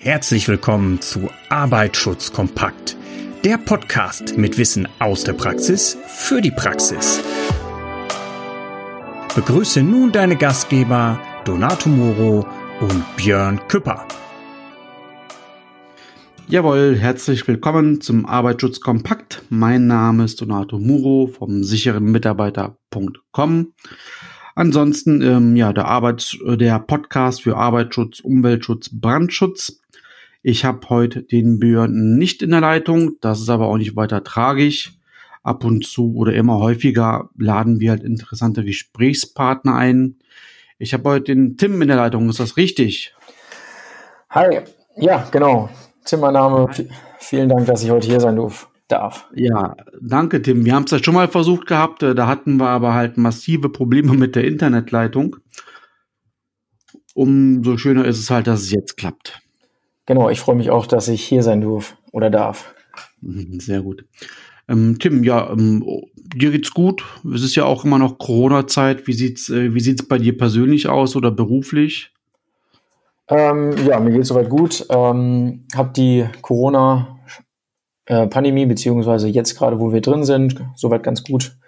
Herzlich willkommen zu Arbeitsschutz kompakt, der Podcast mit Wissen aus der Praxis für die Praxis. Begrüße nun deine Gastgeber Donato Moro und Björn Küpper. Jawohl, herzlich willkommen zum Arbeitsschutz kompakt. Mein Name ist Donato Muro vom sicheren Mitarbeiter.com. Ansonsten, ähm, ja, der Arbeits, der Podcast für Arbeitsschutz, Umweltschutz, Brandschutz. Ich habe heute den Björn nicht in der Leitung, das ist aber auch nicht weiter tragisch. Ab und zu oder immer häufiger laden wir halt interessante Gesprächspartner ein. Ich habe heute den Tim in der Leitung, ist das richtig? Hi, ja, genau. Tim, mein Name. vielen Dank, dass ich heute hier sein darf. Ja, danke, Tim. Wir haben es ja schon mal versucht gehabt, äh, da hatten wir aber halt massive Probleme mit der Internetleitung. Umso schöner ist es halt, dass es jetzt klappt. Genau, ich freue mich auch, dass ich hier sein durf oder darf. Sehr gut. Ähm, Tim, ja, ähm, dir geht's gut. Es ist ja auch immer noch Corona-Zeit. Wie sieht's, äh, wie sieht's bei dir persönlich aus oder beruflich? Ähm, ja, mir geht's soweit gut. Ähm, hab die Corona-Pandemie, äh, beziehungsweise jetzt gerade, wo wir drin sind, soweit ganz gut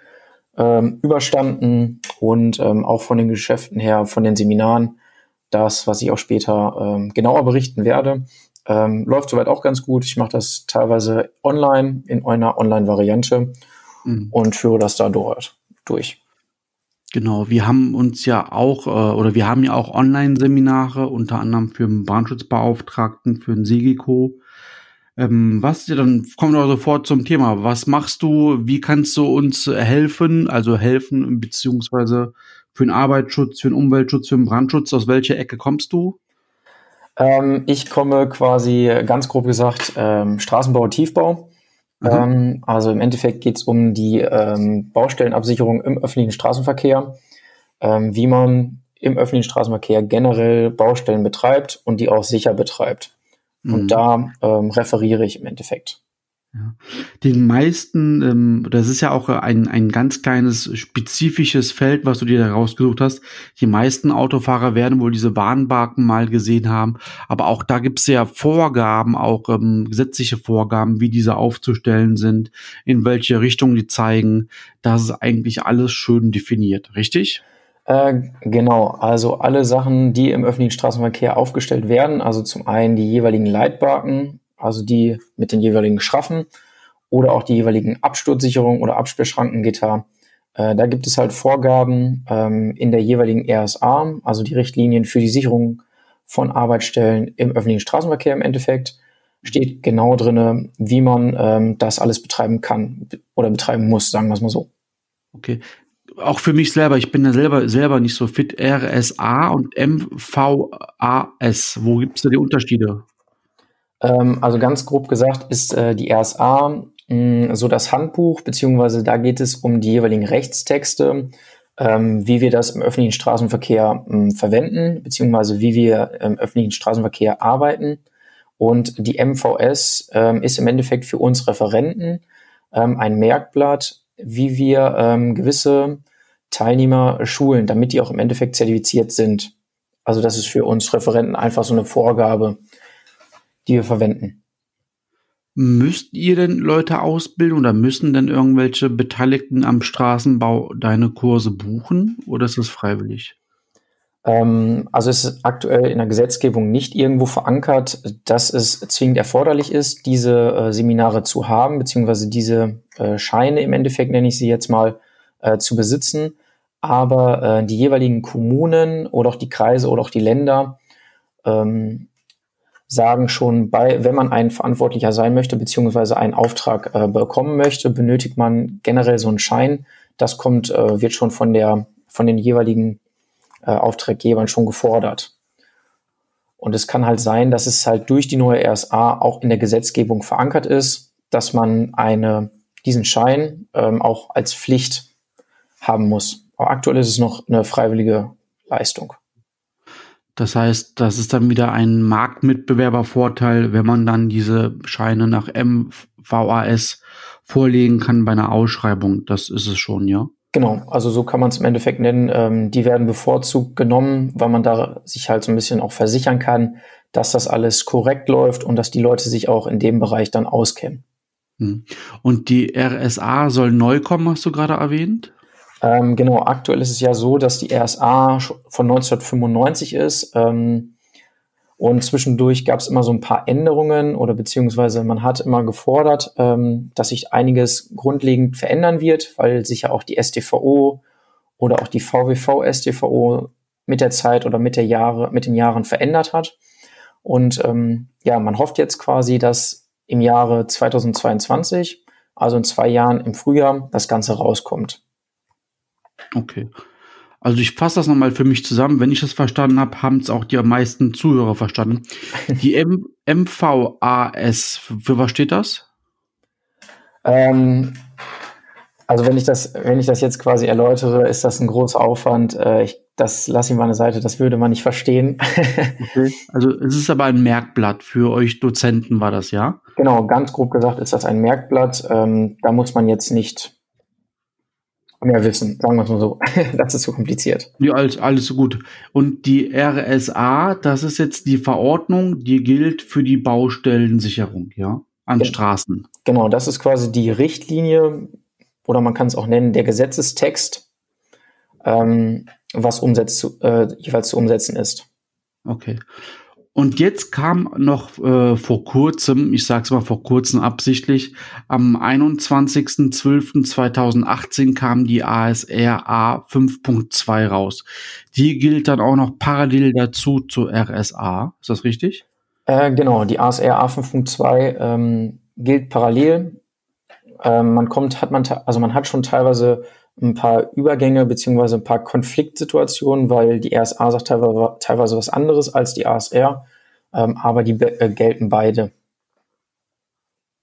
ähm, überstanden und ähm, auch von den Geschäften her, von den Seminaren das, was ich auch später ähm, genauer berichten werde. Ähm, läuft soweit auch ganz gut. Ich mache das teilweise online in einer Online-Variante mhm. und führe das da dort durch. Genau, wir haben uns ja auch, äh, oder wir haben ja auch Online-Seminare, unter anderem für den Brandschutzbeauftragten, für den Segiko. Ähm, was dann, kommen wir sofort zum Thema. Was machst du? Wie kannst du uns helfen? Also helfen, beziehungsweise für den Arbeitsschutz, für den Umweltschutz, für den Brandschutz? Aus welcher Ecke kommst du? Ähm, ich komme quasi ganz grob gesagt ähm, Straßenbau und Tiefbau. Mhm. Ähm, also im Endeffekt geht es um die ähm, Baustellenabsicherung im öffentlichen Straßenverkehr, ähm, wie man im öffentlichen Straßenverkehr generell Baustellen betreibt und die auch sicher betreibt. Mhm. Und da ähm, referiere ich im Endeffekt. Ja. Den meisten, ähm, das ist ja auch ein, ein ganz kleines spezifisches Feld, was du dir da rausgesucht hast. Die meisten Autofahrer werden wohl diese Warnbarken mal gesehen haben, aber auch da gibt es ja Vorgaben, auch ähm, gesetzliche Vorgaben, wie diese aufzustellen sind, in welche Richtung die zeigen. Das ist eigentlich alles schön definiert, richtig? Äh, genau, also alle Sachen, die im öffentlichen Straßenverkehr aufgestellt werden, also zum einen die jeweiligen Leitbarken, also die mit den jeweiligen Schraffen oder auch die jeweiligen Absturzsicherung oder Absperrschrankengitter. Äh, da gibt es halt Vorgaben ähm, in der jeweiligen RSA, also die Richtlinien für die Sicherung von Arbeitsstellen im öffentlichen Straßenverkehr im Endeffekt. Steht genau drinne, wie man ähm, das alles betreiben kann oder betreiben muss, sagen wir es mal so. Okay. Auch für mich selber, ich bin ja selber, selber nicht so fit. RSA und MVAS, wo gibt es da die Unterschiede? Ähm, also ganz grob gesagt ist äh, die RSA mh, so das Handbuch, beziehungsweise da geht es um die jeweiligen Rechtstexte, ähm, wie wir das im öffentlichen Straßenverkehr mh, verwenden, beziehungsweise wie wir im öffentlichen Straßenverkehr arbeiten. Und die MVS ähm, ist im Endeffekt für uns Referenten ähm, ein Merkblatt, wie wir ähm, gewisse Teilnehmer schulen, damit die auch im Endeffekt zertifiziert sind. Also das ist für uns Referenten einfach so eine Vorgabe, die wir verwenden. Müsst ihr denn Leute ausbilden oder müssen denn irgendwelche Beteiligten am Straßenbau deine Kurse buchen oder ist es freiwillig? Ähm, also es ist aktuell in der Gesetzgebung nicht irgendwo verankert, dass es zwingend erforderlich ist, diese äh, Seminare zu haben, beziehungsweise diese äh, Scheine im Endeffekt, nenne ich sie jetzt mal, äh, zu besitzen. Aber äh, die jeweiligen Kommunen oder auch die Kreise oder auch die Länder ähm, sagen schon bei, wenn man ein Verantwortlicher sein möchte, beziehungsweise einen Auftrag äh, bekommen möchte, benötigt man generell so einen Schein. Das kommt, äh, wird schon von der, von den jeweiligen äh, Auftraggebern schon gefordert. Und es kann halt sein, dass es halt durch die neue RSA auch in der Gesetzgebung verankert ist, dass man eine, diesen Schein ähm, auch als Pflicht haben muss. Aber aktuell ist es noch eine freiwillige Leistung. Das heißt, das ist dann wieder ein Marktmitbewerbervorteil, wenn man dann diese Scheine nach MVAS vorlegen kann bei einer Ausschreibung. Das ist es schon, ja? Genau, also so kann man es im Endeffekt nennen. Ähm, die werden bevorzugt genommen, weil man da sich halt so ein bisschen auch versichern kann, dass das alles korrekt läuft und dass die Leute sich auch in dem Bereich dann auskennen. Hm. Und die RSA soll neu kommen, hast du gerade erwähnt? Ähm, genau, aktuell ist es ja so, dass die RSA von 1995 ist. Ähm, und zwischendurch gab es immer so ein paar Änderungen oder beziehungsweise man hat immer gefordert, ähm, dass sich einiges grundlegend verändern wird, weil sich ja auch die STVO oder auch die VWV STVO mit der Zeit oder mit der Jahre, mit den Jahren verändert hat. Und ähm, ja, man hofft jetzt quasi, dass im Jahre 2022, also in zwei Jahren im Frühjahr, das Ganze rauskommt. Okay. Also ich fasse das nochmal für mich zusammen. Wenn ich das verstanden habe, haben es auch die meisten Zuhörer verstanden. Die M MVAS, für was steht das? Ähm, also wenn ich das, wenn ich das jetzt quasi erläutere, ist das ein großer Aufwand. Äh, ich, das lasse ich mal eine Seite, das würde man nicht verstehen. okay. Also es ist aber ein Merkblatt für euch Dozenten, war das, ja? Genau, ganz grob gesagt ist das ein Merkblatt. Ähm, da muss man jetzt nicht mehr wissen, sagen wir es mal so. das ist zu kompliziert. Ja, alles, alles gut. Und die RSA, das ist jetzt die Verordnung, die gilt für die Baustellensicherung, ja, an ja. Straßen. Genau, das ist quasi die Richtlinie oder man kann es auch nennen, der Gesetzestext, ähm, was umsetzt, äh, jeweils zu umsetzen ist. Okay. Und jetzt kam noch äh, vor kurzem, ich sage es mal vor kurzem absichtlich, am 21.12.2018 kam die ASR A 5.2 raus. Die gilt dann auch noch parallel dazu zur RSA. Ist das richtig? Äh, genau, die ASR A 5.2 ähm, gilt parallel. Ähm, man kommt, hat man, also man hat schon teilweise ein paar Übergänge beziehungsweise ein paar Konfliktsituationen, weil die RSA sagt teilweise, was anderes als die ASR, ähm, aber die äh, gelten beide.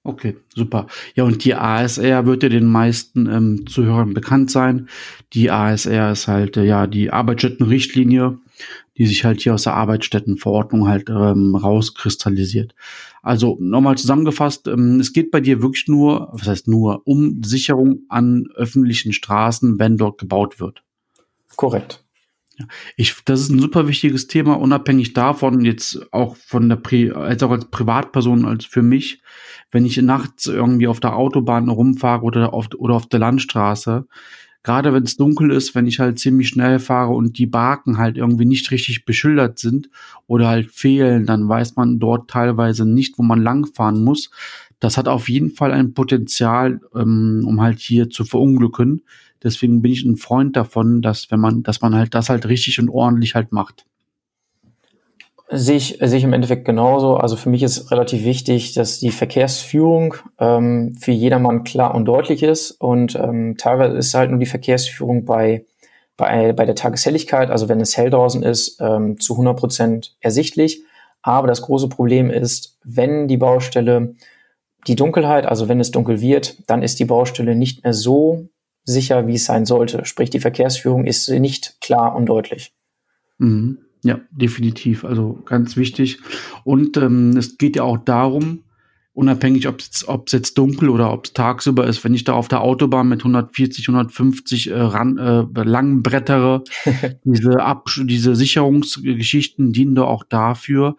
Okay, super. Ja, und die ASR wird ja den meisten ähm, Zuhörern bekannt sein. Die ASR ist halt äh, ja die Arbeitsstättenrichtlinie, die sich halt hier aus der Arbeitsstättenverordnung halt ähm, rauskristallisiert. Also nochmal zusammengefasst, ähm, es geht bei dir wirklich nur, was heißt nur, um Sicherung an öffentlichen Straßen, wenn dort gebaut wird. Korrekt. Ich, das ist ein super wichtiges Thema, unabhängig davon, jetzt auch von der Pri als auch als Privatperson, als für mich, wenn ich nachts irgendwie auf der Autobahn rumfahre oder auf, oder auf der Landstraße, gerade wenn es dunkel ist, wenn ich halt ziemlich schnell fahre und die Barken halt irgendwie nicht richtig beschildert sind oder halt fehlen, dann weiß man dort teilweise nicht, wo man langfahren muss. Das hat auf jeden Fall ein Potenzial, ähm, um halt hier zu verunglücken. Deswegen bin ich ein Freund davon, dass wenn man, dass man halt das halt richtig und ordentlich halt macht. Sehe ich, sehe ich im Endeffekt genauso. Also für mich ist relativ wichtig, dass die Verkehrsführung ähm, für jedermann klar und deutlich ist. Und ähm, teilweise ist halt nur die Verkehrsführung bei, bei, bei der Tageshelligkeit, also wenn es hell draußen ist, ähm, zu 100 Prozent ersichtlich. Aber das große Problem ist, wenn die Baustelle die Dunkelheit, also wenn es dunkel wird, dann ist die Baustelle nicht mehr so sicher, wie es sein sollte. Sprich, die Verkehrsführung ist nicht klar und deutlich. Mhm. Ja, definitiv. Also ganz wichtig. Und ähm, es geht ja auch darum, unabhängig, ob es jetzt dunkel oder ob es tagsüber ist, wenn ich da auf der Autobahn mit 140, 150 äh, ran, äh, lang brettere, diese, diese Sicherungsgeschichten dienen da auch dafür,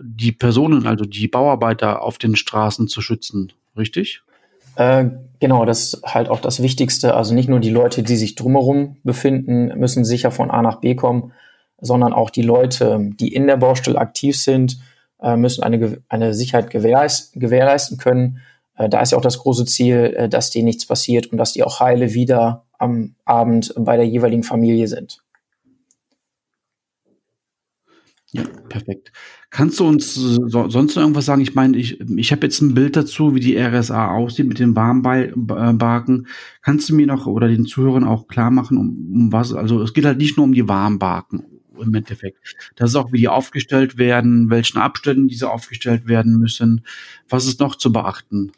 die Personen, also die Bauarbeiter auf den Straßen zu schützen. Richtig? Äh, genau, das ist halt auch das Wichtigste. Also nicht nur die Leute, die sich drumherum befinden, müssen sicher von A nach B kommen, sondern auch die Leute, die in der Baustelle aktiv sind, äh, müssen eine, eine Sicherheit gewährleisten, gewährleisten können. Äh, da ist ja auch das große Ziel, äh, dass denen nichts passiert und dass die auch heile wieder am Abend bei der jeweiligen Familie sind. Ja, perfekt. Kannst du uns so, sonst noch irgendwas sagen? Ich meine, ich, ich habe jetzt ein Bild dazu, wie die RSA aussieht mit den Warmbarken. Kannst du mir noch oder den Zuhörern auch klar machen, um, um was? Also es geht halt nicht nur um die Warmbarken im Endeffekt. Das ist auch, wie die aufgestellt werden, welchen Abständen diese aufgestellt werden müssen. Was ist noch zu beachten?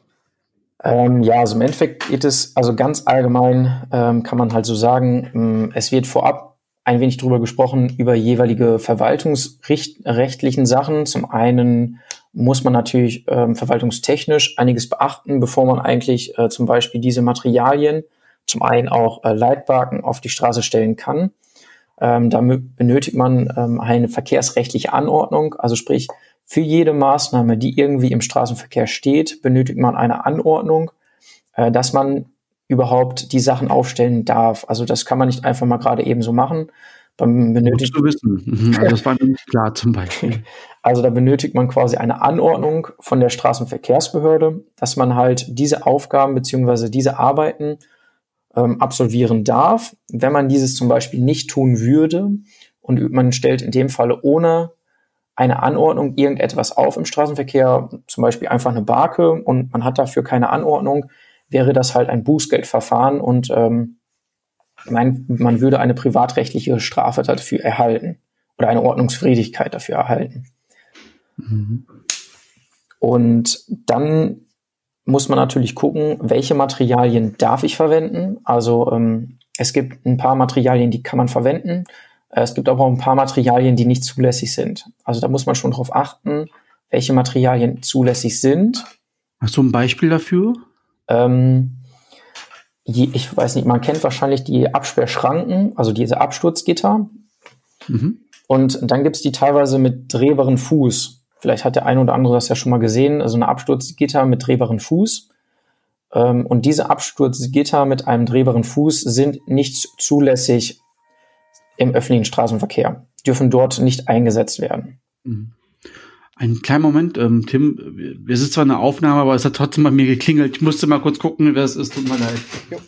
Ähm, ja, also im Endeffekt geht es, also ganz allgemein ähm, kann man halt so sagen, ähm, es wird vorab ein wenig drüber gesprochen, über jeweilige verwaltungsrechtlichen Sachen. Zum einen muss man natürlich ähm, verwaltungstechnisch einiges beachten, bevor man eigentlich äh, zum Beispiel diese Materialien zum einen auch äh, Leitbarken auf die Straße stellen kann. Ähm, da benötigt man ähm, eine verkehrsrechtliche Anordnung, also sprich, für jede Maßnahme, die irgendwie im Straßenverkehr steht, benötigt man eine Anordnung, äh, dass man überhaupt die Sachen aufstellen darf. Also das kann man nicht einfach mal gerade eben so machen. Dann benötigt zu wissen. Mhm, also das war nicht klar zum Beispiel. Also da benötigt man quasi eine Anordnung von der Straßenverkehrsbehörde, dass man halt diese Aufgaben beziehungsweise diese Arbeiten ähm, absolvieren darf. Wenn man dieses zum Beispiel nicht tun würde und man stellt in dem Falle ohne eine Anordnung irgendetwas auf im Straßenverkehr, zum Beispiel einfach eine Barke und man hat dafür keine Anordnung, wäre das halt ein Bußgeldverfahren und ähm, man, man würde eine privatrechtliche Strafe dafür erhalten oder eine Ordnungsfriedigkeit dafür erhalten. Mhm. Und dann muss man natürlich gucken, welche Materialien darf ich verwenden. Also ähm, es gibt ein paar Materialien, die kann man verwenden. Äh, es gibt aber auch ein paar Materialien, die nicht zulässig sind. Also da muss man schon darauf achten, welche Materialien zulässig sind. Hast du ein Beispiel dafür? Ähm, ich weiß nicht, man kennt wahrscheinlich die Absperrschranken, also diese Absturzgitter. Mhm. Und dann gibt es die teilweise mit drehbaren Fuß. Vielleicht hat der eine oder andere das ja schon mal gesehen, also eine Absturzgitter mit drehbaren Fuß. Ähm, und diese Absturzgitter mit einem drehbaren Fuß sind nicht zulässig im öffentlichen Straßenverkehr, dürfen dort nicht eingesetzt werden. Mhm. Ein kleiner Moment, ähm, Tim, es ist zwar eine Aufnahme, aber es hat trotzdem bei mir geklingelt. Ich musste mal kurz gucken, wer es ist. Tut mir leid. Jo.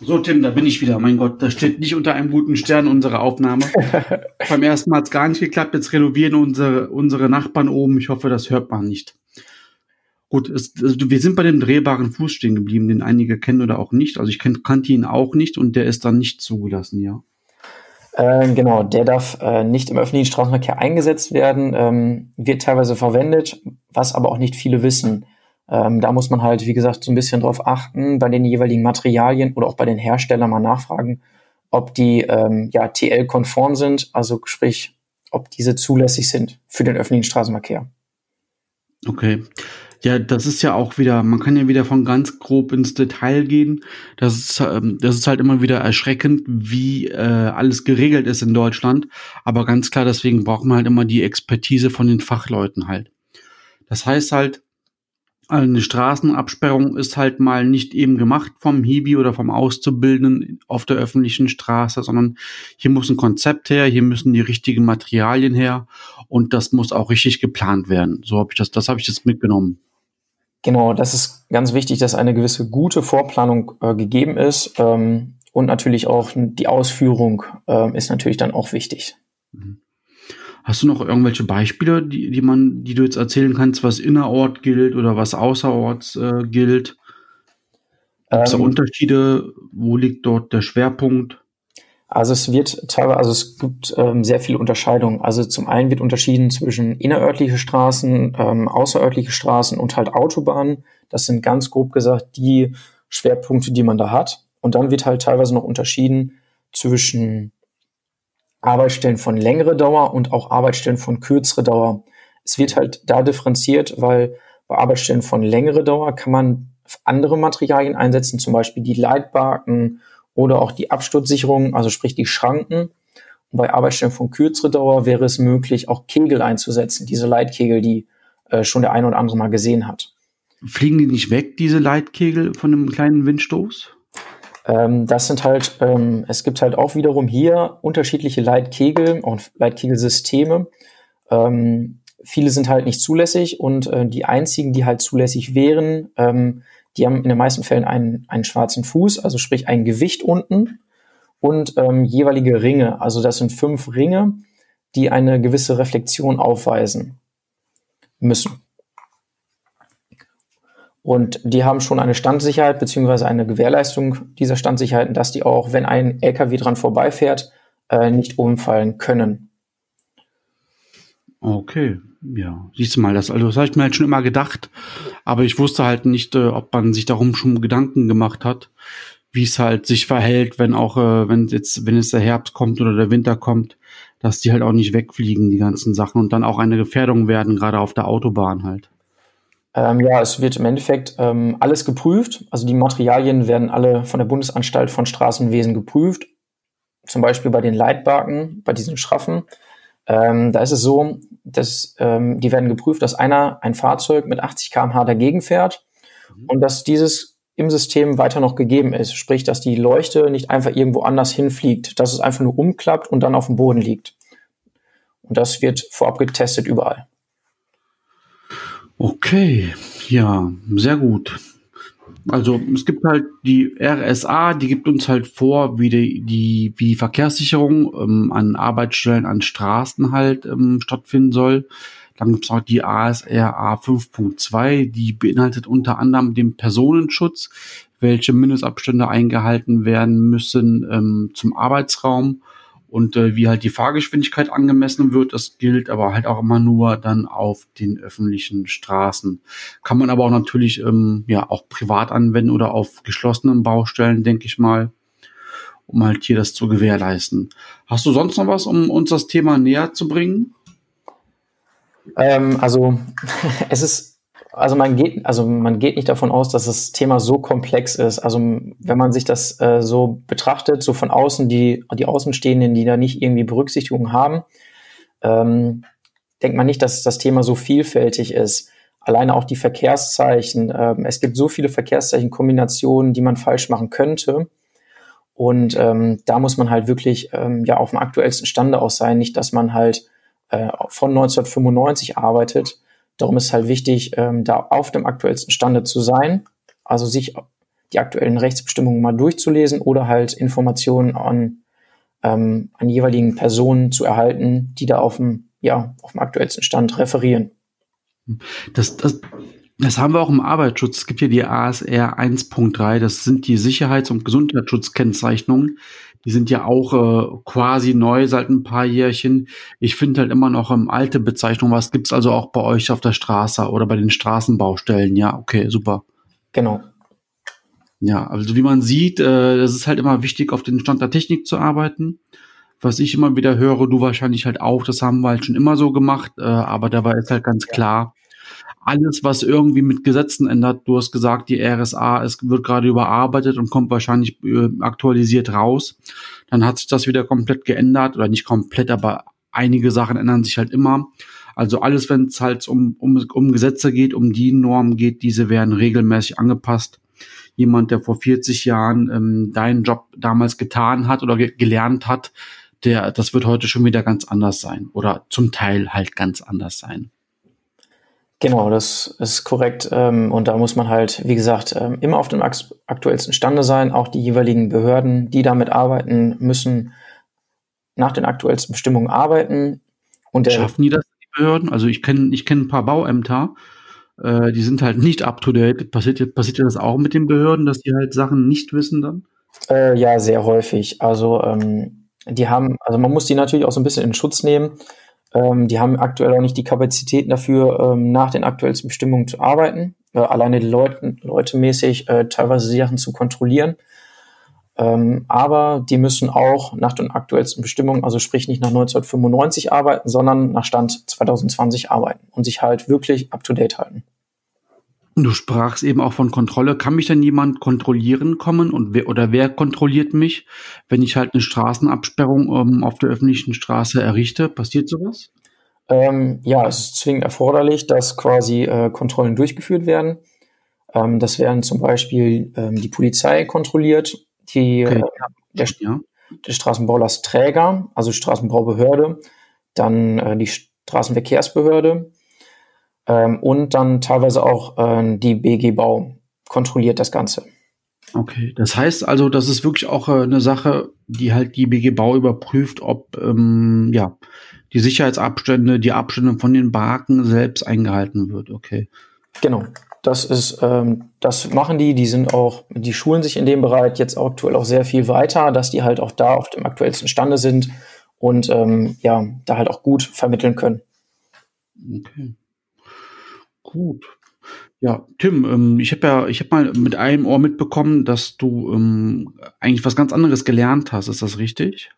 So, Tim, da bin ich wieder. Mein Gott, das steht nicht unter einem guten Stern unsere Aufnahme. Beim ersten Mal hat es gar nicht geklappt. Jetzt renovieren unsere, unsere Nachbarn oben. Ich hoffe, das hört man nicht. Gut, es, also wir sind bei dem drehbaren Fuß stehen geblieben, den einige kennen oder auch nicht. Also ich kenn, kannte ihn auch nicht und der ist dann nicht zugelassen, ja. Äh, genau, der darf äh, nicht im öffentlichen Straßenverkehr eingesetzt werden, ähm, wird teilweise verwendet, was aber auch nicht viele wissen. Ähm, da muss man halt, wie gesagt, so ein bisschen drauf achten, bei den jeweiligen Materialien oder auch bei den Herstellern mal nachfragen, ob die ähm, ja TL-konform sind, also sprich, ob diese zulässig sind für den öffentlichen Straßenverkehr. Okay. Ja, das ist ja auch wieder, man kann ja wieder von ganz grob ins Detail gehen. Das ist, ähm, das ist halt immer wieder erschreckend, wie äh, alles geregelt ist in Deutschland. Aber ganz klar, deswegen braucht man halt immer die Expertise von den Fachleuten halt. Das heißt halt, eine Straßenabsperrung ist halt mal nicht eben gemacht vom Hibi oder vom Auszubildenden auf der öffentlichen Straße, sondern hier muss ein Konzept her, hier müssen die richtigen Materialien her und das muss auch richtig geplant werden. So habe ich das, das habe ich jetzt mitgenommen. Genau, das ist ganz wichtig, dass eine gewisse gute Vorplanung äh, gegeben ist ähm, und natürlich auch die Ausführung äh, ist natürlich dann auch wichtig. Mhm. Hast du noch irgendwelche Beispiele, die, die man, die du jetzt erzählen kannst, was innerort gilt oder was außerorts äh, gilt? Gibt es ähm, Unterschiede? Wo liegt dort der Schwerpunkt? Also es wird teilweise, also es gibt ähm, sehr viele Unterscheidungen. Also zum einen wird unterschieden zwischen innerörtliche Straßen, ähm, außerörtliche Straßen und halt Autobahnen. Das sind ganz grob gesagt die Schwerpunkte, die man da hat. Und dann wird halt teilweise noch unterschieden zwischen Arbeitsstellen von längere Dauer und auch Arbeitsstellen von kürzere Dauer. Es wird halt da differenziert, weil bei Arbeitsstellen von längere Dauer kann man andere Materialien einsetzen, zum Beispiel die Leitbarken oder auch die Absturzsicherung, also sprich die Schranken. Und bei Arbeitsstellen von kürzere Dauer wäre es möglich, auch Kegel einzusetzen, diese Leitkegel, die äh, schon der eine oder andere mal gesehen hat. Fliegen die nicht weg, diese Leitkegel, von einem kleinen Windstoß? Ähm, das sind halt, ähm, es gibt halt auch wiederum hier unterschiedliche Leitkegel und Leitkegelsysteme. Ähm, viele sind halt nicht zulässig und äh, die einzigen, die halt zulässig wären, ähm, die haben in den meisten Fällen einen, einen schwarzen Fuß, also sprich ein Gewicht unten und ähm, jeweilige Ringe. Also das sind fünf Ringe, die eine gewisse Reflexion aufweisen müssen. Und die haben schon eine Standsicherheit beziehungsweise eine Gewährleistung dieser Standsicherheiten, dass die auch, wenn ein LKW dran vorbeifährt, äh, nicht umfallen können. Okay, ja, siehst du mal, das, also das habe ich mir halt schon immer gedacht, aber ich wusste halt nicht, äh, ob man sich darum schon Gedanken gemacht hat, wie es halt sich verhält, wenn auch, äh, wenn jetzt, wenn jetzt der Herbst kommt oder der Winter kommt, dass die halt auch nicht wegfliegen, die ganzen Sachen und dann auch eine Gefährdung werden, gerade auf der Autobahn halt. Ähm, ja, es wird im Endeffekt ähm, alles geprüft. Also die Materialien werden alle von der Bundesanstalt von Straßenwesen geprüft. Zum Beispiel bei den Leitbarken, bei diesen Schraffen. Ähm, da ist es so, dass ähm, die werden geprüft, dass einer ein Fahrzeug mit 80 km/h dagegen fährt mhm. und dass dieses im System weiter noch gegeben ist. Sprich, dass die Leuchte nicht einfach irgendwo anders hinfliegt, dass es einfach nur umklappt und dann auf dem Boden liegt. Und das wird vorab getestet überall. Okay, ja, sehr gut. Also es gibt halt die RSA, die gibt uns halt vor, wie die, die wie Verkehrssicherung ähm, an Arbeitsstellen, an Straßen halt ähm, stattfinden soll. Dann gibt es auch die ASRA 5.2, die beinhaltet unter anderem den Personenschutz, welche Mindestabstände eingehalten werden müssen ähm, zum Arbeitsraum und äh, wie halt die Fahrgeschwindigkeit angemessen wird, das gilt aber halt auch immer nur dann auf den öffentlichen Straßen. Kann man aber auch natürlich ähm, ja auch privat anwenden oder auf geschlossenen Baustellen, denke ich mal, um halt hier das zu gewährleisten. Hast du sonst noch was, um uns das Thema näher zu bringen? Ähm, also es ist also man geht, also man geht nicht davon aus, dass das Thema so komplex ist. Also wenn man sich das äh, so betrachtet, so von außen, die, die Außenstehenden, die da nicht irgendwie Berücksichtigung haben, ähm, denkt man nicht, dass das Thema so vielfältig ist. Alleine auch die Verkehrszeichen. Ähm, es gibt so viele Verkehrszeichenkombinationen, die man falsch machen könnte. Und ähm, da muss man halt wirklich ähm, ja auf dem aktuellsten Stande auch sein. Nicht, dass man halt äh, von 1995 arbeitet Darum ist halt wichtig, ähm, da auf dem aktuellsten Stande zu sein, also sich die aktuellen Rechtsbestimmungen mal durchzulesen oder halt Informationen an, ähm, an jeweiligen Personen zu erhalten, die da auf dem, ja, auf dem aktuellsten Stand referieren. Das, das, das haben wir auch im Arbeitsschutz. Es gibt ja die ASR 1.3, das sind die Sicherheits- und Gesundheitsschutzkennzeichnungen. Die sind ja auch äh, quasi neu seit ein paar Jährchen. Ich finde halt immer noch ähm, alte Bezeichnungen. Was gibt's also auch bei euch auf der Straße oder bei den Straßenbaustellen? Ja, okay, super. Genau. Ja, also wie man sieht, äh, es ist halt immer wichtig, auf den Stand der Technik zu arbeiten. Was ich immer wieder höre, du wahrscheinlich halt auch, das haben wir halt schon immer so gemacht, äh, aber dabei ist halt ganz klar, alles, was irgendwie mit Gesetzen ändert. Du hast gesagt, die RSA es wird gerade überarbeitet und kommt wahrscheinlich äh, aktualisiert raus. Dann hat sich das wieder komplett geändert oder nicht komplett, aber einige Sachen ändern sich halt immer. Also alles, wenn es halt um, um, um Gesetze geht, um die Normen geht, diese werden regelmäßig angepasst. Jemand, der vor 40 Jahren ähm, deinen Job damals getan hat oder ge gelernt hat, der, das wird heute schon wieder ganz anders sein oder zum Teil halt ganz anders sein. Genau, das ist korrekt. Ähm, und da muss man halt, wie gesagt, ähm, immer auf dem aktuellsten Stande sein. Auch die jeweiligen Behörden, die damit arbeiten, müssen nach den aktuellsten Bestimmungen arbeiten. Und Schaffen die das, die Behörden? Also ich kenne ich kenn ein paar Bauämter, äh, die sind halt nicht up to date. Passiert, passiert das auch mit den Behörden, dass die halt Sachen nicht wissen dann? Äh, ja, sehr häufig. Also ähm, die haben, also man muss die natürlich auch so ein bisschen in Schutz nehmen. Ähm, die haben aktuell auch nicht die Kapazitäten dafür, ähm, nach den aktuellsten Bestimmungen zu arbeiten, äh, alleine die Leute, Leute mäßig äh, teilweise Sachen zu kontrollieren. Ähm, aber die müssen auch nach den aktuellsten Bestimmungen, also sprich nicht nach 1995 arbeiten, sondern nach Stand 2020 arbeiten und sich halt wirklich up-to-date halten. Du sprachst eben auch von Kontrolle. Kann mich denn jemand kontrollieren kommen und wer oder wer kontrolliert mich, wenn ich halt eine Straßenabsperrung ähm, auf der öffentlichen Straße errichte? Passiert sowas? Ähm, ja, es ist zwingend erforderlich, dass quasi äh, Kontrollen durchgeführt werden. Ähm, das werden zum Beispiel ähm, die Polizei kontrolliert, die okay. äh, der, ja. der Straßenbaulastträger, also Straßenbaubehörde, dann äh, die Straßenverkehrsbehörde, ähm, und dann teilweise auch äh, die BG Bau kontrolliert das Ganze. Okay, das heißt also, das ist wirklich auch äh, eine Sache, die halt die BG Bau überprüft, ob ähm, ja die Sicherheitsabstände, die Abstände von den Barken selbst eingehalten wird. Okay. Genau. das ist, ähm, das machen die, die sind auch, die schulen sich in dem Bereich jetzt aktuell auch sehr viel weiter, dass die halt auch da auf dem aktuellsten Stande sind und ähm, ja, da halt auch gut vermitteln können. Okay. Gut. Ja, Tim, ähm, ich habe ja, ich habe mal mit einem Ohr mitbekommen, dass du ähm, eigentlich was ganz anderes gelernt hast. Ist das richtig?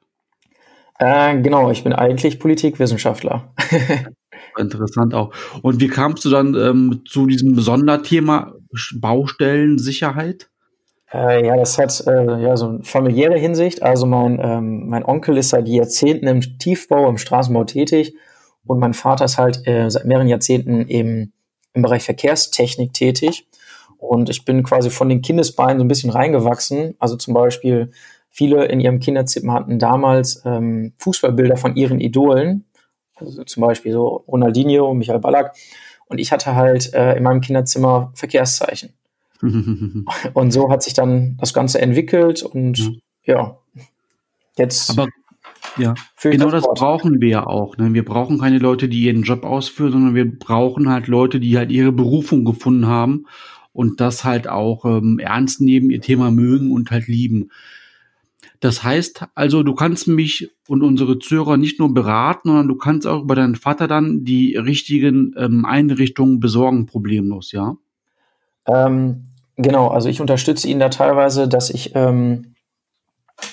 Äh, genau, ich bin eigentlich Politikwissenschaftler. Interessant auch. Und wie kamst du dann ähm, zu diesem Sonderthema Baustellensicherheit? Äh, ja, das hat äh, ja so eine familiäre Hinsicht. Also mein, ähm, mein Onkel ist seit Jahrzehnten im Tiefbau, im Straßenbau tätig und mein Vater ist halt äh, seit mehreren Jahrzehnten im, im Bereich Verkehrstechnik tätig. Und ich bin quasi von den Kindesbeinen so ein bisschen reingewachsen. Also zum Beispiel viele in ihrem Kinderzimmer hatten damals ähm, Fußballbilder von ihren Idolen also zum Beispiel so Ronaldinho, Michael Ballack. Und ich hatte halt äh, in meinem Kinderzimmer Verkehrszeichen. und so hat sich dann das Ganze entwickelt und ja, ja jetzt. Aber ja, genau das, das brauchen wir ja auch. Ne? Wir brauchen keine Leute, die ihren Job ausführen, sondern wir brauchen halt Leute, die halt ihre Berufung gefunden haben und das halt auch ähm, ernst nehmen, ihr Thema mögen und halt lieben. Das heißt also, du kannst mich und unsere Zuhörer nicht nur beraten, sondern du kannst auch über deinen Vater dann die richtigen ähm, Einrichtungen besorgen, problemlos, ja? Ähm, genau, also ich unterstütze ihn da teilweise, dass ich ähm,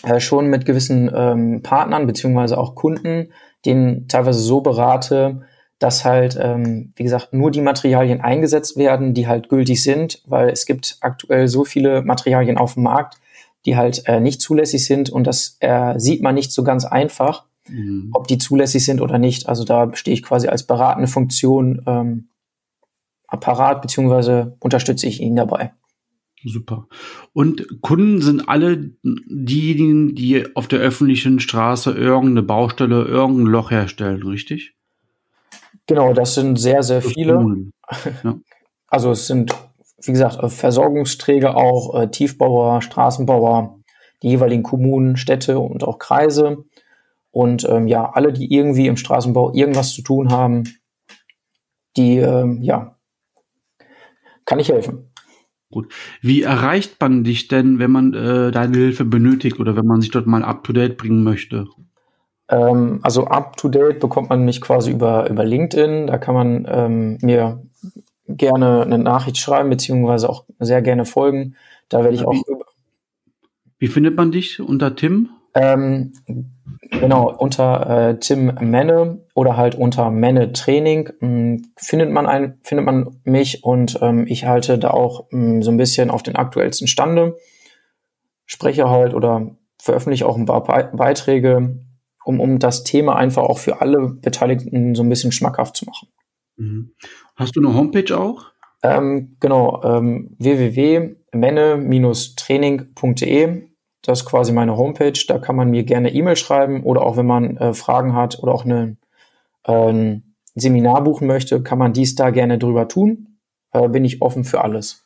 äh, schon mit gewissen ähm, Partnern beziehungsweise auch Kunden den teilweise so berate, dass halt, ähm, wie gesagt, nur die Materialien eingesetzt werden, die halt gültig sind, weil es gibt aktuell so viele Materialien auf dem Markt, die halt äh, nicht zulässig sind und das äh, sieht man nicht so ganz einfach, mhm. ob die zulässig sind oder nicht. Also da stehe ich quasi als beratende Funktion ähm, Apparat beziehungsweise unterstütze ich ihn dabei. Super. Und Kunden sind alle diejenigen, die auf der öffentlichen Straße irgendeine Baustelle, irgendein Loch herstellen, richtig? Genau, das sind sehr, sehr viele. Ja. Also es sind wie gesagt, äh, Versorgungsträger auch, äh, Tiefbauer, Straßenbauer, die jeweiligen Kommunen, Städte und auch Kreise. Und ähm, ja, alle, die irgendwie im Straßenbau irgendwas zu tun haben, die, ähm, ja, kann ich helfen. Gut. Wie erreicht man dich denn, wenn man äh, deine Hilfe benötigt oder wenn man sich dort mal up-to-date bringen möchte? Ähm, also up-to-date bekommt man mich quasi über, über LinkedIn. Da kann man ähm, mir gerne eine Nachricht schreiben, beziehungsweise auch sehr gerne folgen. Da werde ich wie, auch. Wie findet man dich unter Tim? Ähm, genau, unter äh, Tim Menne oder halt unter Menne Training mh, hm, findet man ein, findet man mich und ähm, ich halte da auch mh, hm, so ein bisschen auf den aktuellsten Stande, spreche halt oder veröffentliche auch ein paar Beiträge, um, um das Thema einfach auch für alle Beteiligten so ein bisschen schmackhaft zu machen. Mhm. Hast du eine Homepage auch? Ähm, genau, ähm, www.menne-training.de. Das ist quasi meine Homepage. Da kann man mir gerne E-Mail schreiben oder auch wenn man äh, Fragen hat oder auch ein Seminar buchen möchte, kann man dies da gerne drüber tun. Äh, bin ich offen für alles.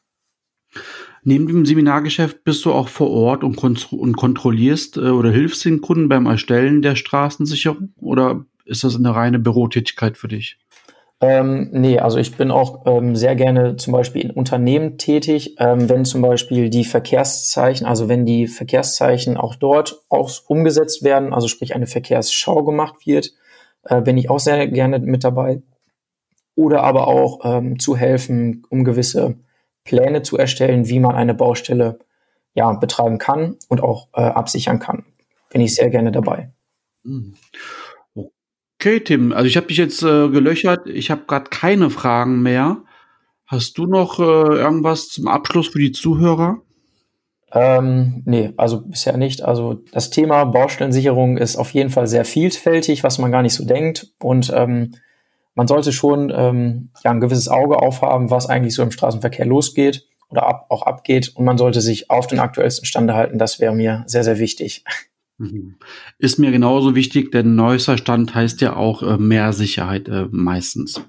Neben dem Seminargeschäft bist du auch vor Ort und, und kontrollierst äh, oder hilfst den Kunden beim Erstellen der Straßensicherung oder ist das eine reine Bürotätigkeit für dich? Ähm, nee, also ich bin auch ähm, sehr gerne zum Beispiel in Unternehmen tätig, ähm, wenn zum Beispiel die Verkehrszeichen, also wenn die Verkehrszeichen auch dort auch umgesetzt werden, also sprich eine Verkehrsschau gemacht wird, äh, bin ich auch sehr gerne mit dabei. Oder aber auch ähm, zu helfen, um gewisse Pläne zu erstellen, wie man eine Baustelle ja, betreiben kann und auch äh, absichern kann. Bin ich sehr gerne dabei. Mhm. Okay, Tim, also ich habe dich jetzt äh, gelöchert. Ich habe gerade keine Fragen mehr. Hast du noch äh, irgendwas zum Abschluss für die Zuhörer? Ähm, nee, also bisher nicht. Also das Thema Baustellensicherung ist auf jeden Fall sehr vielfältig, was man gar nicht so denkt. Und ähm, man sollte schon ähm, ja, ein gewisses Auge aufhaben, was eigentlich so im Straßenverkehr losgeht oder ab, auch abgeht. Und man sollte sich auf den aktuellsten Stand halten. Das wäre mir sehr, sehr wichtig. Mhm. Ist mir genauso wichtig, denn neuester Stand heißt ja auch äh, mehr Sicherheit äh, meistens.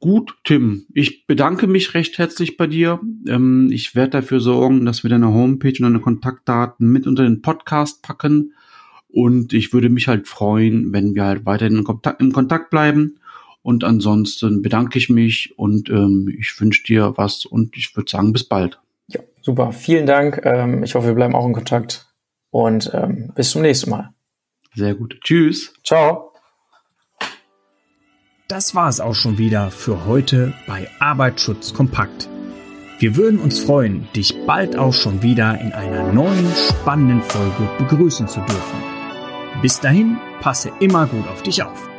Gut, Tim, ich bedanke mich recht herzlich bei dir. Ähm, ich werde dafür sorgen, dass wir deine Homepage und deine Kontaktdaten mit unter den Podcast packen. Und ich würde mich halt freuen, wenn wir halt weiterhin in Kontakt, im Kontakt bleiben. Und ansonsten bedanke ich mich und ähm, ich wünsche dir was und ich würde sagen, bis bald. Ja, super. Vielen Dank. Ähm, ich hoffe, wir bleiben auch in Kontakt und ähm, bis zum nächsten Mal. Sehr gut. Tschüss. Ciao. Das war es auch schon wieder für heute bei Arbeitsschutz kompakt. Wir würden uns freuen, dich bald auch schon wieder in einer neuen spannenden Folge begrüßen zu dürfen. Bis dahin, passe immer gut auf dich auf.